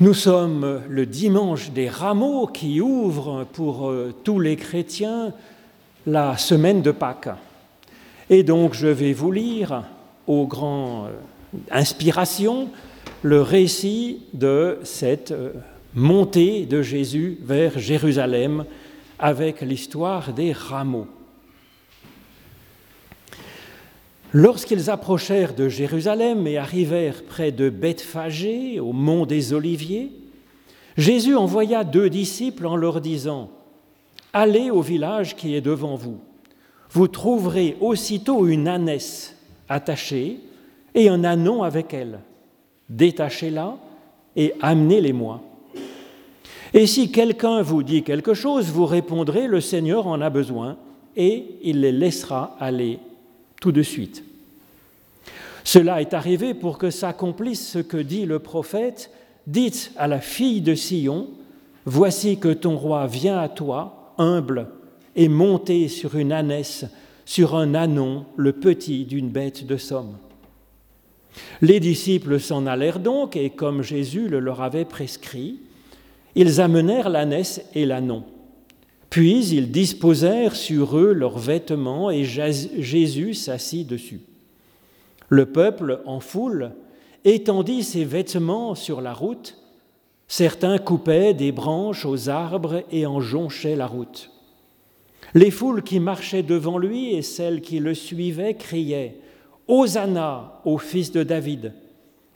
Nous sommes le dimanche des rameaux qui ouvre pour euh, tous les chrétiens la semaine de Pâques. Et donc je vais vous lire aux grand euh, inspiration le récit de cette euh, montée de Jésus vers Jérusalem avec l'histoire des rameaux. Lorsqu'ils approchèrent de Jérusalem et arrivèrent près de Bethphagée, au mont des Oliviers, Jésus envoya deux disciples en leur disant Allez au village qui est devant vous. Vous trouverez aussitôt une ânesse attachée et un anon avec elle. Détachez-la et amenez-les-moi. Et si quelqu'un vous dit quelque chose, vous répondrez Le Seigneur en a besoin, et il les laissera aller tout de suite. Cela est arrivé pour que s'accomplisse ce que dit le prophète, dites à la fille de Sion, Voici que ton roi vient à toi, humble, et monté sur une ânesse, sur un anon, le petit d'une bête de somme. Les disciples s'en allèrent donc, et comme Jésus le leur avait prescrit, ils amenèrent l'ânesse et l'anon. Puis ils disposèrent sur eux leurs vêtements et Jésus s'assit dessus. Le peuple, en foule, étendit ses vêtements sur la route. Certains coupaient des branches aux arbres et en jonchaient la route. Les foules qui marchaient devant lui et celles qui le suivaient criaient Hosanna au fils de David.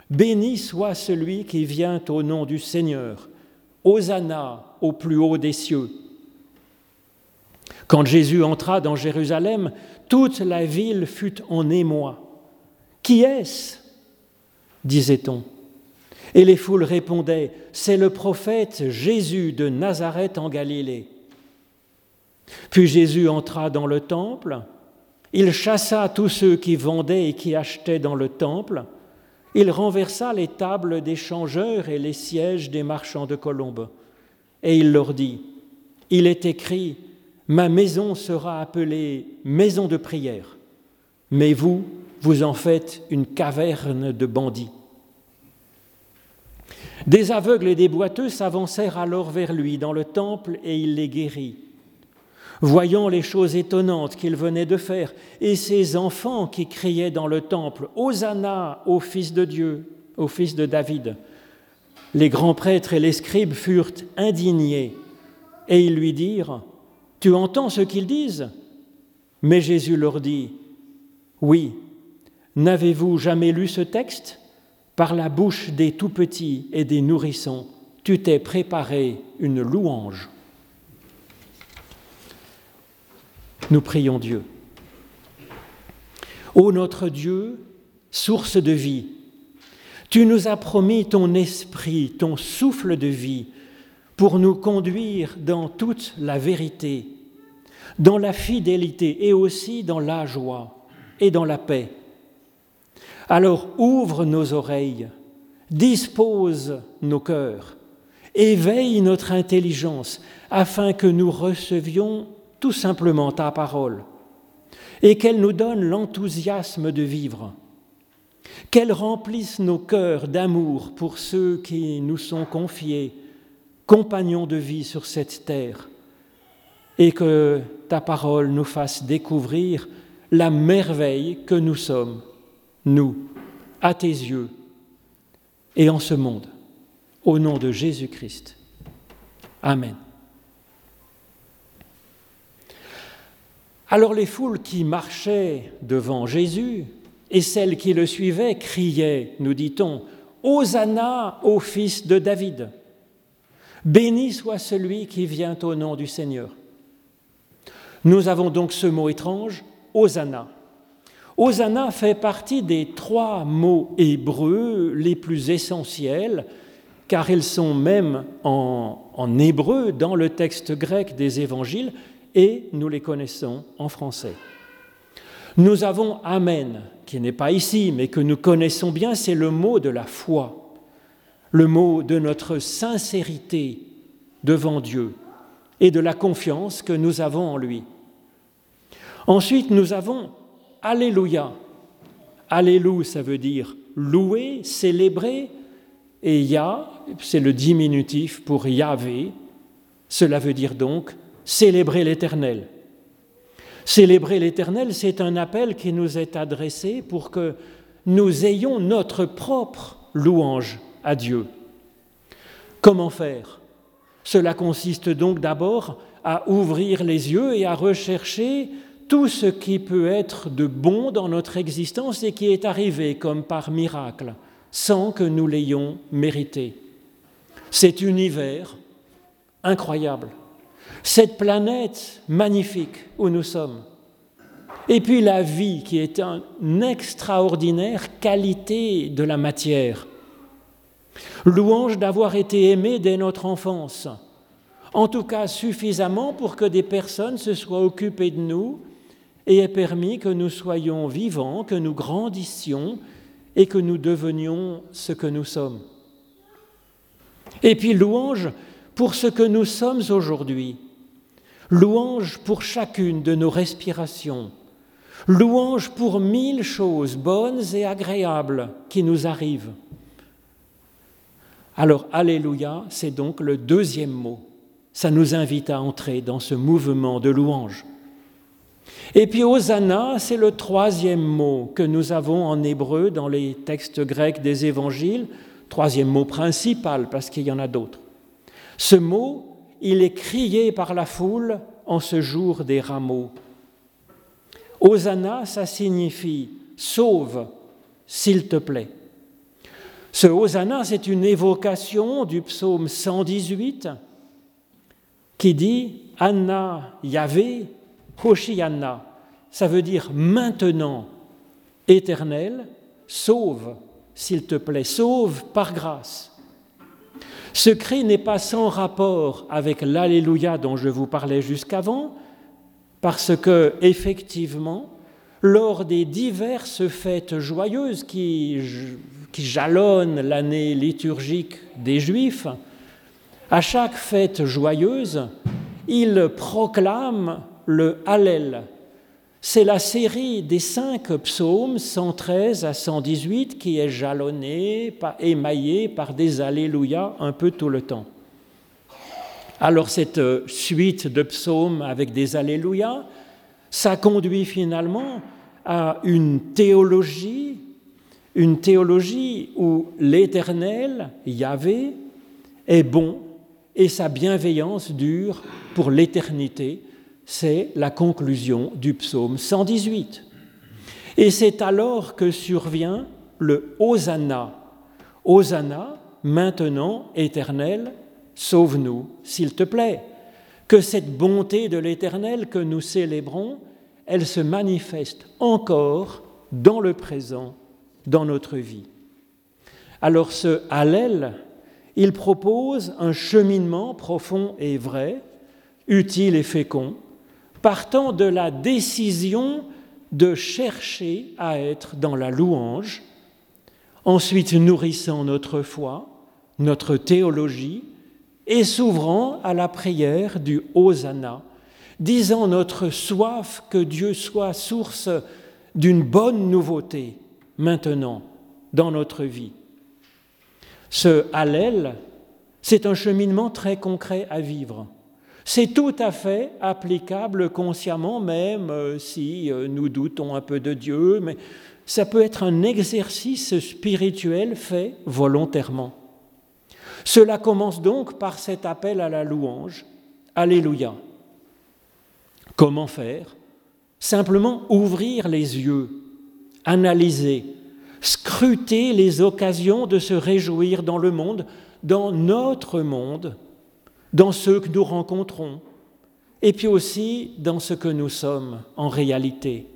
Béni soit celui qui vient au nom du Seigneur. Hosanna au plus haut des cieux. Quand Jésus entra dans Jérusalem, toute la ville fut en émoi. Qui est-ce? disait-on. Et les foules répondaient, C'est le prophète Jésus de Nazareth en Galilée. Puis Jésus entra dans le temple, il chassa tous ceux qui vendaient et qui achetaient dans le temple, il renversa les tables des changeurs et les sièges des marchands de colombes, et il leur dit, Il est écrit, Ma maison sera appelée maison de prière, mais vous, vous en faites une caverne de bandits. Des aveugles et des boiteux s'avancèrent alors vers lui dans le temple et il les guérit. Voyant les choses étonnantes qu'il venait de faire et ces enfants qui criaient dans le temple Hosanna au Fils de Dieu, au Fils de David, les grands prêtres et les scribes furent indignés et ils lui dirent tu entends ce qu'ils disent? Mais Jésus leur dit, Oui, n'avez-vous jamais lu ce texte? Par la bouche des tout-petits et des nourrissons, tu t'es préparé une louange. Nous prions Dieu. Ô notre Dieu, source de vie, tu nous as promis ton esprit, ton souffle de vie, pour nous conduire dans toute la vérité dans la fidélité et aussi dans la joie et dans la paix. Alors ouvre nos oreilles, dispose nos cœurs, éveille notre intelligence afin que nous recevions tout simplement ta parole et qu'elle nous donne l'enthousiasme de vivre, qu'elle remplisse nos cœurs d'amour pour ceux qui nous sont confiés, compagnons de vie sur cette terre et que ta parole nous fasse découvrir la merveille que nous sommes, nous, à tes yeux et en ce monde, au nom de Jésus-Christ. Amen. Alors les foules qui marchaient devant Jésus et celles qui le suivaient criaient, nous dit-on, Hosanna au fils de David. Béni soit celui qui vient au nom du Seigneur. Nous avons donc ce mot étrange, Hosanna. Hosanna fait partie des trois mots hébreux les plus essentiels, car ils sont même en, hébreu dans le texte grec des évangiles et nous les connaissons en français. Nous avons Amen, qui n'est pas ici, mais que nous connaissons bien, c'est le mot de la foi, le mot de notre sincérité devant Dieu et de la confiance que nous avons en lui. Ensuite, nous avons Alléluia. Alléluia, ça veut dire louer, célébrer, Et Yah, c'est le diminutif pour Yahvé. Cela veut dire donc célébrer l'Éternel. Célébrer l'Éternel, c'est un appel qui nous est adressé pour que nous ayons notre propre louange à Dieu. Comment faire? Cela consiste donc d'abord à ouvrir les yeux et à rechercher tout ce qui peut être de bon dans notre existence et qui est arrivé comme par miracle, sans que nous l'ayons mérité. Cet univers incroyable, cette planète magnifique où nous sommes, et puis la vie qui est une extraordinaire qualité de la matière. Louange d'avoir été aimé dès notre enfance, en tout cas suffisamment pour que des personnes se soient occupées de nous et aient permis que nous soyons vivants, que nous grandissions et que nous devenions ce que nous sommes. Et puis louange pour ce que nous sommes aujourd'hui, louange pour chacune de nos respirations, louange pour mille choses bonnes et agréables qui nous arrivent. Alors, Alléluia, c'est donc le deuxième mot. Ça nous invite à entrer dans ce mouvement de louange. Et puis Hosanna, c'est le troisième mot que nous avons en hébreu dans les textes grecs des évangiles, troisième mot principal parce qu'il y en a d'autres. Ce mot, il est crié par la foule en ce jour des rameaux. Hosanna, ça signifie sauve, s'il te plaît. Ce Hosanna, c'est une évocation du psaume 118 qui dit Anna Yahvé, Hoshianna. Ça veut dire maintenant, éternel, sauve, s'il te plaît, sauve par grâce. Ce cri n'est pas sans rapport avec l'Alléluia dont je vous parlais jusqu'avant, parce que, effectivement, lors des diverses fêtes joyeuses qui, qui jalonnent l'année liturgique des Juifs, à chaque fête joyeuse, ils proclament le Hallel. C'est la série des cinq psaumes 113 à 118 qui est jalonnée, émaillée par des Alléluia un peu tout le temps. Alors cette euh, suite de psaumes avec des Alléluia, ça conduit finalement à une théologie, une théologie où l'Éternel, Yahvé, est bon et sa bienveillance dure pour l'éternité. C'est la conclusion du psaume 118. Et c'est alors que survient le Hosanna. Hosanna, maintenant éternel, sauve-nous, s'il te plaît. Que cette bonté de l'Éternel que nous célébrons, elle se manifeste encore dans le présent, dans notre vie. Alors ce Hallel, il propose un cheminement profond et vrai, utile et fécond, partant de la décision de chercher à être dans la louange, ensuite nourrissant notre foi, notre théologie, et s'ouvrant à la prière du Hosanna, disant notre soif que Dieu soit source d'une bonne nouveauté maintenant dans notre vie. Ce Hallel, c'est un cheminement très concret à vivre. C'est tout à fait applicable consciemment, même euh, si euh, nous doutons un peu de Dieu, mais ça peut être un exercice spirituel fait volontairement. Cela commence donc par cet appel à la louange. Alléluia. Comment faire? Simplement ouvrir les yeux, analyser, scruter les occasions de se réjouir dans le monde, dans notre monde, dans ceux que nous rencontrons, et puis aussi dans ce que nous sommes en réalité.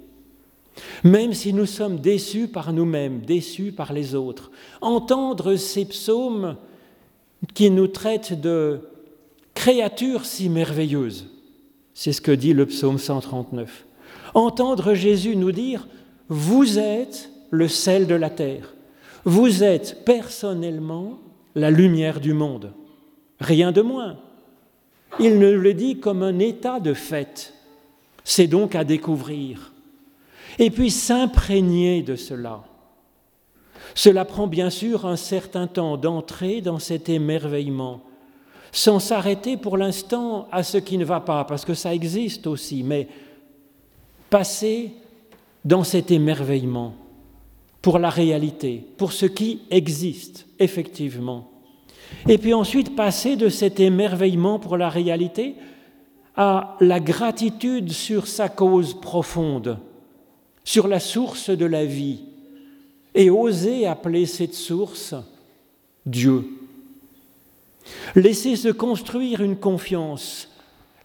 Même si nous sommes déçus par nous-mêmes, déçus par les autres, entendre ces psaumes qui nous traitent de créatures si merveilleuses, c'est ce que dit le psaume 139. Entendre Jésus nous dire, vous êtes le sel de la terre, vous êtes personnellement la lumière du monde, rien de moins. Il ne le dit comme un état de fait. C'est donc à découvrir. Et puis s'imprégner de cela. Cela prend bien sûr un certain temps d'entrer dans cet émerveillement, sans s'arrêter pour l'instant à ce qui ne va pas, parce que ça existe aussi, mais passer dans cet émerveillement pour la réalité, pour ce qui existe effectivement. Et puis ensuite passer de cet émerveillement pour la réalité à la gratitude sur sa cause profonde, sur la source de la vie, et oser appeler cette source Dieu. Laisser se construire une confiance,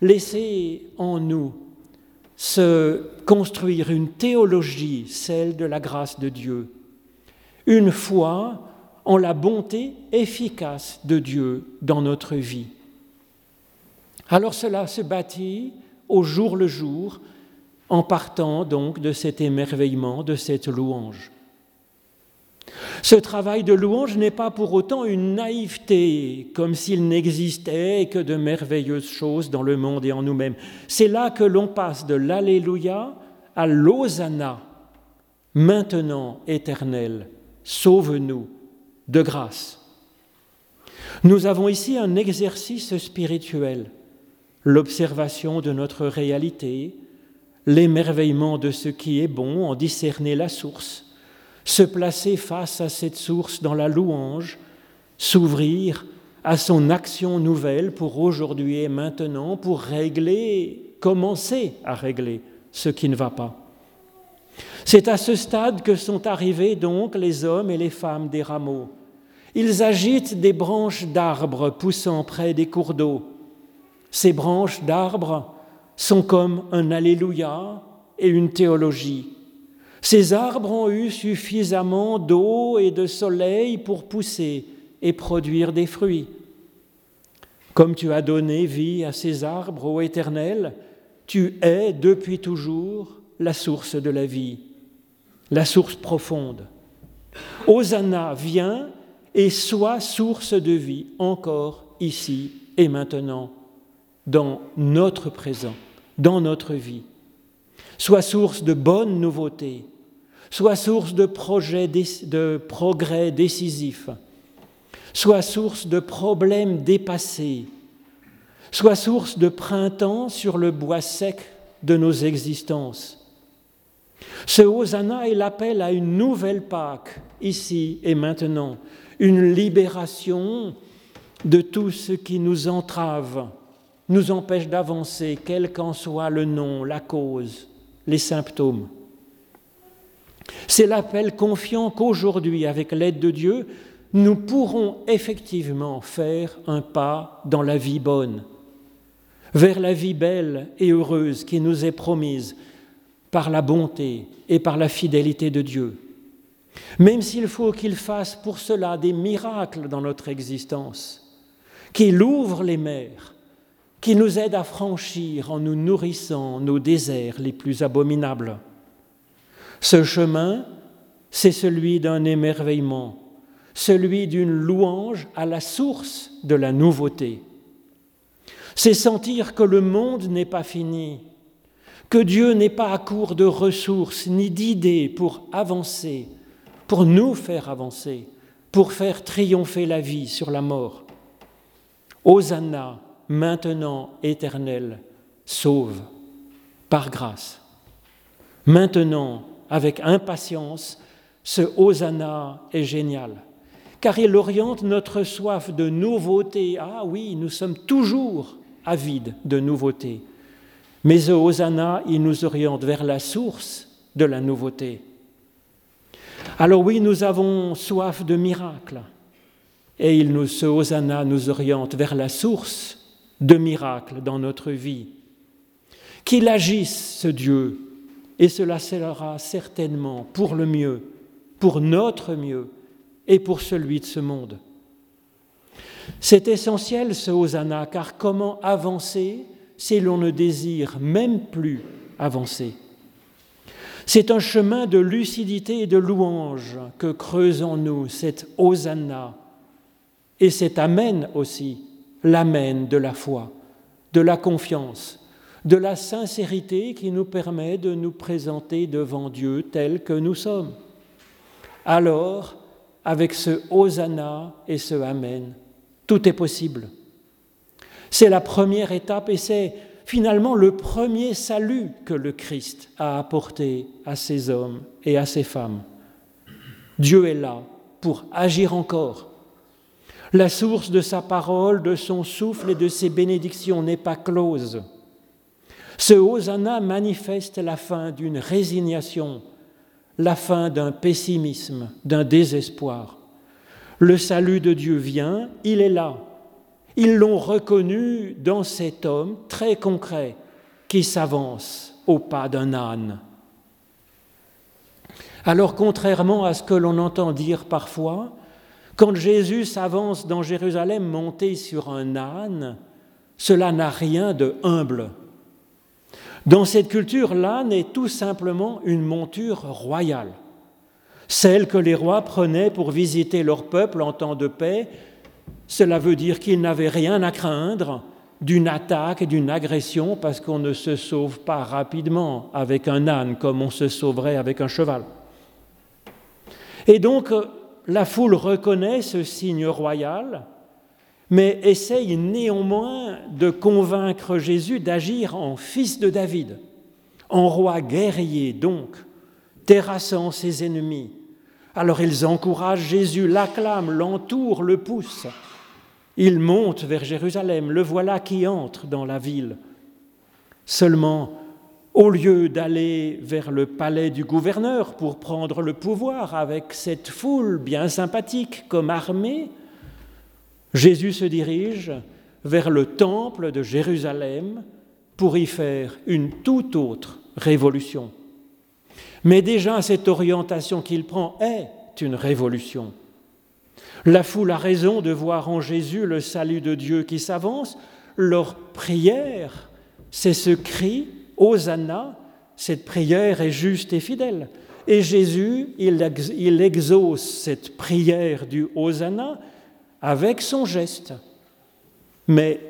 laisser en nous se construire une théologie, celle de la grâce de Dieu, une foi en la bonté efficace de Dieu dans notre vie. Alors cela se bâtit au jour le jour en partant donc de cet émerveillement, de cette louange. Ce travail de louange n'est pas pour autant une naïveté, comme s'il n'existait que de merveilleuses choses dans le monde et en nous-mêmes. C'est là que l'on passe de l'Alléluia à l'Hosanna, maintenant éternel, sauve-nous de grâce. Nous avons ici un exercice spirituel, l'observation de notre réalité, l'émerveillement de ce qui est bon, en discerner la source se placer face à cette source dans la louange, s'ouvrir à son action nouvelle pour aujourd'hui et maintenant, pour régler, commencer à régler ce qui ne va pas. C'est à ce stade que sont arrivés donc les hommes et les femmes des rameaux. Ils agitent des branches d'arbres poussant près des cours d'eau. Ces branches d'arbres sont comme un Alléluia et une théologie. Ces arbres ont eu suffisamment d'eau et de soleil pour pousser et produire des fruits. Comme tu as donné vie à ces arbres, ô Éternel, tu es depuis toujours la source de la vie, la source profonde. Hosanna, viens et sois source de vie encore ici et maintenant, dans notre présent, dans notre vie. Sois source de bonnes nouveautés, soit source de, projets, de progrès décisifs, soit source de problèmes dépassés, soit source de printemps sur le bois sec de nos existences. Ce Hosanna est l'appel à une nouvelle Pâque, ici et maintenant, une libération de tout ce qui nous entrave, nous empêche d'avancer, quel qu'en soit le nom, la cause, les symptômes. C'est l'appel confiant qu'aujourd'hui, avec l'aide de Dieu, nous pourrons effectivement faire un pas dans la vie bonne, vers la vie belle et heureuse qui nous est promise par la bonté et par la fidélité de Dieu. Même s'il faut qu'il fasse pour cela des miracles dans notre existence, qu'il ouvre les mers, qui nous aide à franchir en nous nourrissant nos déserts les plus abominables. Ce chemin, c'est celui d'un émerveillement, celui d'une louange à la source de la nouveauté. C'est sentir que le monde n'est pas fini, que Dieu n'est pas à court de ressources ni d'idées pour avancer, pour nous faire avancer, pour faire triompher la vie sur la mort. Hosanna, maintenant éternel, sauve par grâce. Maintenant, avec impatience, ce Hosanna est génial, car il oriente notre soif de nouveauté. Ah oui, nous sommes toujours avides de nouveauté. Mais ce Hosanna, il nous oriente vers la source de la nouveauté. Alors oui, nous avons soif de miracles. Et il nous, ce Hosanna nous oriente vers la source de miracles dans notre vie. Qu'il agisse, ce Dieu, et cela sera certainement pour le mieux, pour notre mieux et pour celui de ce monde. C'est essentiel ce hosanna, car comment avancer si l'on ne désire même plus avancer? C'est un chemin de lucidité et de louange que creuse en nous cette hosanna et cet amen aussi, l'amen de la foi, de la confiance, de la sincérité qui nous permet de nous présenter devant Dieu tel que nous sommes. Alors, avec ce Hosanna et ce Amen. Tout est possible. C'est la première étape et c'est finalement le premier salut que le Christ a apporté à ces hommes et à ces femmes. Dieu est là pour agir encore. La source de sa parole, de son souffle et de ses bénédictions n'est pas close. Ce Hosanna manifeste la fin d'une résignation, la fin d'un pessimisme, d'un désespoir. Le salut de Dieu vient, il est là. Ils l'ont reconnu dans cet homme très concret qui s'avance au pas d'un âne. Alors contrairement à ce que l'on entend dire parfois, quand Jésus s'avance dans Jérusalem monté sur un âne, cela n'a rien de humble. Dans cette culture, l'âne est tout simplement une monture royale, celle que les rois prenaient pour visiter leur peuple en temps de paix. Cela veut dire qu'ils n'avaient rien à craindre d'une attaque, d'une agression, parce qu'on ne se sauve pas rapidement avec un âne comme on se sauverait avec un cheval. Et donc, la foule reconnaît ce signe royal, mais essaye néanmoins de convaincre Jésus d'agir en fils de David, en roi guerrier donc, terrassant ses ennemis. Alors ils encouragent Jésus, l'acclament, l'entourent, le poussent. Il monte vers Jérusalem, le voilà qui entre dans la ville. Seulement, au lieu d'aller vers le palais du gouverneur pour prendre le pouvoir avec cette foule bien sympathique comme armée, Jésus se dirige vers le temple de Jérusalem pour y faire une toute autre révolution. Mais déjà cette orientation qu'il prend est une révolution. La foule a raison de voir en Jésus le salut de Dieu qui s'avance. Leur prière, c'est ce cri Hosanna, cette prière est juste et fidèle. Et Jésus, il, exauce cette prière du Hosanna avec son geste. Mais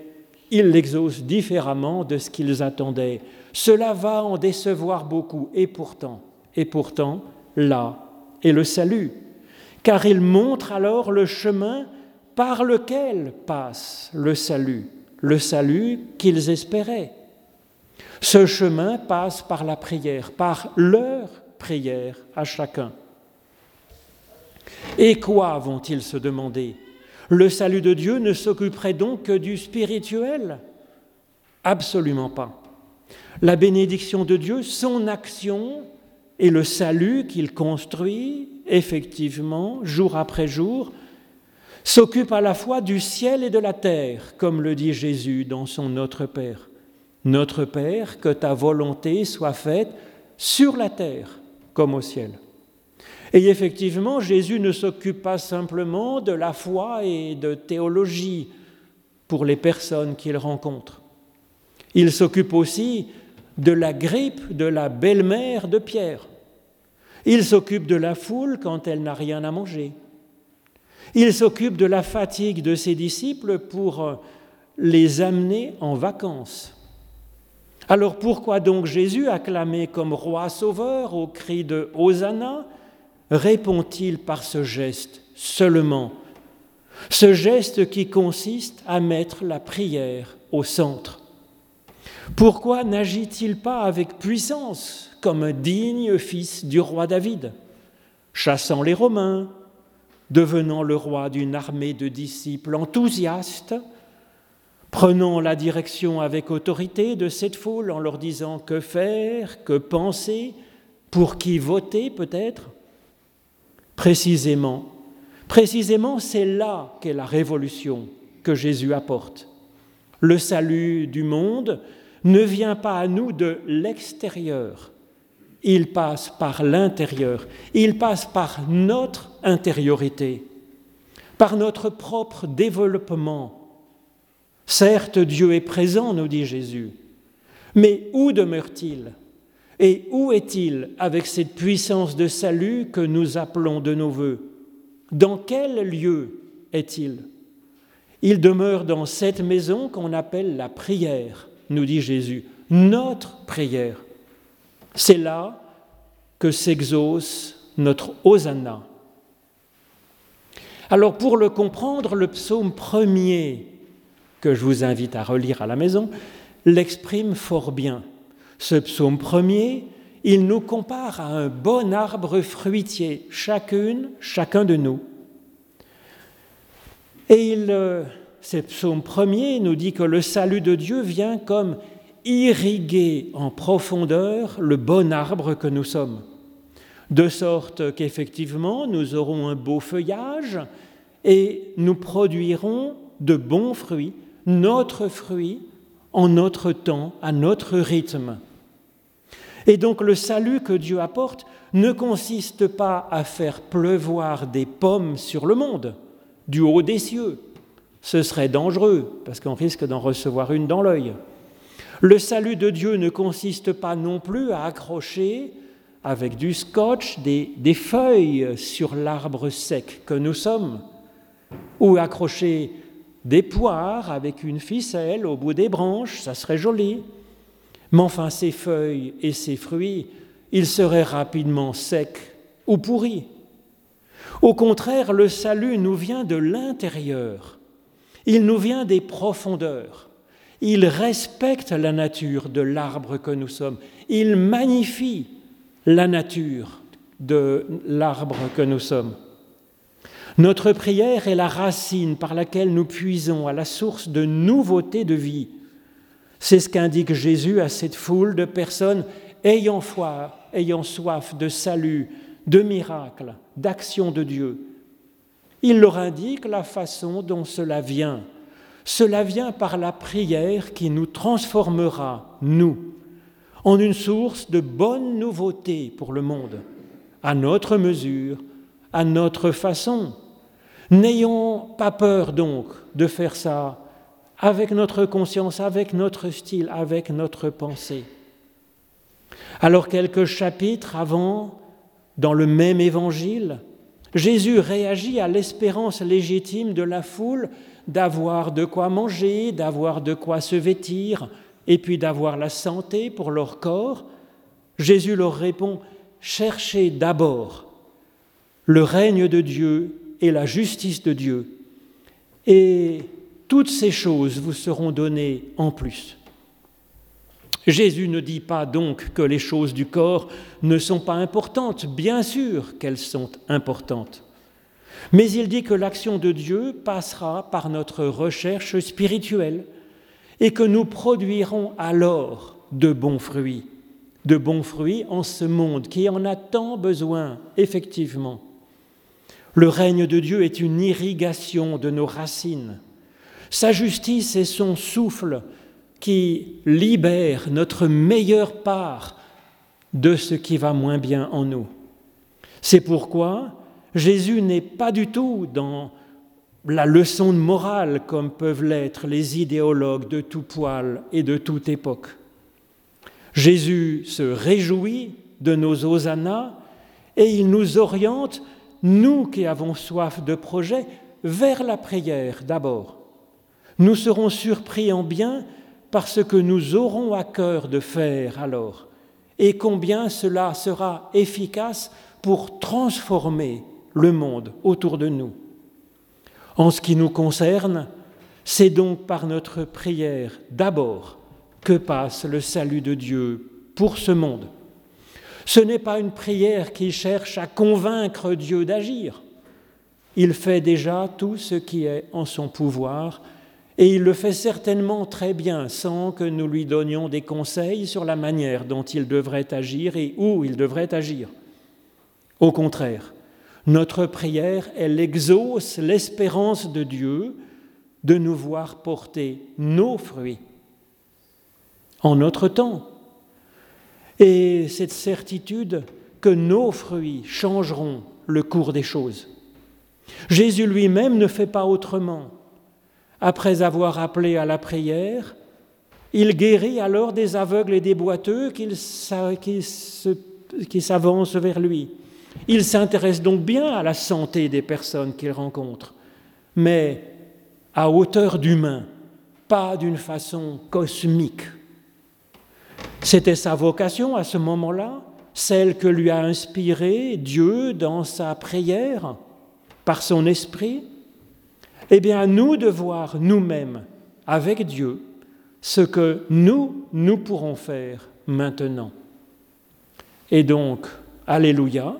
il l'exauce différemment de ce qu'ils attendaient. Cela va en décevoir beaucoup. Et pourtant, et pourtant, là est le salut. Car il montre alors le chemin par lequel passe le salut, le salut qu'ils espéraient. Ce chemin passe par la prière, par leur prière à chacun. Et quoi vont-ils se demander? Le salut de Dieu ne s'occuperait donc que du spirituel? Absolument pas. La bénédiction de Dieu, son action et le salut qu'il construit effectivement jour après jour, s'occupe à la fois du ciel et de la terre, comme le dit Jésus dans son Notre Père. Notre Père, que ta volonté soit faite sur la terre comme au ciel. Et effectivement, Jésus ne s'occupe pas simplement de la foi et de théologie pour les personnes qu'il rencontre. Il s'occupe aussi de la grippe de la belle-mère de Pierre. Il s'occupe de la foule quand elle n'a rien à manger. Il s'occupe de la fatigue de ses disciples pour les amener en vacances. Alors pourquoi donc Jésus, acclamé comme roi sauveur au cri de Hosanna, répond-il par ce geste seulement? Ce geste qui consiste à mettre la prière au centre. Pourquoi n'agit-il pas avec puissance comme un digne fils du roi David, chassant les Romains, devenant le roi d'une armée de disciples enthousiastes, Prenons la direction avec autorité de cette foule en leur disant que faire, que penser, pour qui voter peut-être? Précisément, précisément c'est là qu'est la révolution que Jésus apporte. Le salut du monde ne vient pas à nous de l'extérieur, il passe par l'intérieur, il passe par notre intériorité, par notre propre développement. Certes, Dieu est présent, nous dit Jésus, mais où demeure-t-il? Et où est-il avec cette puissance de salut que nous appelons de nos voeux? Dans quel lieu est-il? Il demeure dans cette maison qu'on appelle la prière, nous dit Jésus, notre prière. C'est là que s'exauce notre hosanna. Alors pour le comprendre, le psaume premier, que je vous invite à relire à la maison, l'exprime fort bien. Ce psaume premier, il nous compare à un bon arbre fruitier, chacune, chacun de nous. Et il, euh, ce psaume premier nous dit que le salut de Dieu vient comme irriguer en profondeur le bon arbre que nous sommes, de sorte qu'effectivement nous aurons un beau feuillage et nous produirons de bons fruits, notre fruit, en notre temps, à notre rythme. Et donc le salut que Dieu apporte ne consiste pas à faire pleuvoir des pommes sur le monde, du haut des cieux. Ce serait dangereux, parce qu'on risque d'en recevoir une dans l'œil. Le salut de Dieu ne consiste pas non plus à accrocher avec du scotch des, feuilles sur l'arbre sec que nous sommes, ou accrocher des poires avec une ficelle au bout des branches, ça serait joli. Mais enfin, ces feuilles et ces fruits, ils seraient rapidement secs ou pourris. Au contraire, le salut nous vient de l'intérieur, il nous vient des profondeurs. Il respecte la nature de l'arbre que nous sommes. Il magnifie la nature de l'arbre que nous sommes. Notre prière est la racine par laquelle nous puisons à la source de nouveauté de vie. C'est ce qu'indique Jésus à cette foule de personnes ayant foi, ayant soif de salut, de miracles, d'action de Dieu. Il leur indique la façon dont cela vient. Cela vient par la prière qui nous transformera, nous, en une source de bonne nouveauté pour le monde, à notre mesure, à notre façon. N'ayons pas peur donc de faire ça avec notre conscience, avec notre style, avec notre pensée. Alors quelques chapitres avant, dans le même évangile, Jésus réagit à l'espérance légitime de la foule d'avoir de quoi manger, d'avoir de quoi se vêtir, et puis d'avoir la santé pour leur corps, Jésus leur répond, cherchez d'abord le règne de Dieu et la justice de Dieu, et toutes ces choses vous seront données en plus. Jésus ne dit pas donc que les choses du corps ne sont pas importantes, bien sûr qu'elles sont importantes. Mais il dit que l'action de Dieu passera par notre recherche spirituelle et que nous produirons alors de bons fruits, de bons fruits en ce monde qui en a tant besoin, effectivement. Le règne de Dieu est une irrigation de nos racines. Sa justice est son souffle qui libère notre meilleure part de ce qui va moins bien en nous. C'est pourquoi Jésus n'est pas du tout dans la leçon de morale comme peuvent l'être les idéologues de tout poil et de toute époque. Jésus se réjouit de nos hosannas et il nous oriente, nous qui avons soif de projet, vers la prière d'abord. Nous serons surpris en bien par ce que nous aurons à cœur de faire alors et combien cela sera efficace pour transformer le monde autour de nous. En ce qui nous concerne, c'est donc par notre prière d'abord que passe le salut de Dieu pour ce monde. Ce n'est pas une prière qui cherche à convaincre Dieu d'agir. Il fait déjà tout ce qui est en son pouvoir et il le fait certainement très bien sans que nous lui donnions des conseils sur la manière dont il devrait agir et où il devrait agir. Au contraire, notre prière, elle exauce l'espérance de Dieu de nous voir porter nos fruits en notre temps. Et cette certitude que nos fruits changeront le cours des choses. Jésus lui-même ne fait pas autrement. Après avoir appelé à la prière, il guérit alors des aveugles et des boiteux qui s'avancent vers lui. Il s'intéresse donc bien à la santé des personnes qu'il rencontre, mais à hauteur d'humain, pas d'une façon cosmique. C'était sa vocation à ce moment-là, celle que lui a inspirée Dieu dans sa prière. par son esprit, eh bien nous de voir nous-mêmes avec Dieu ce que nous, nous pourrons faire maintenant. Et donc, Alléluia,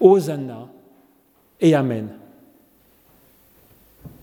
Hosanna et Amen.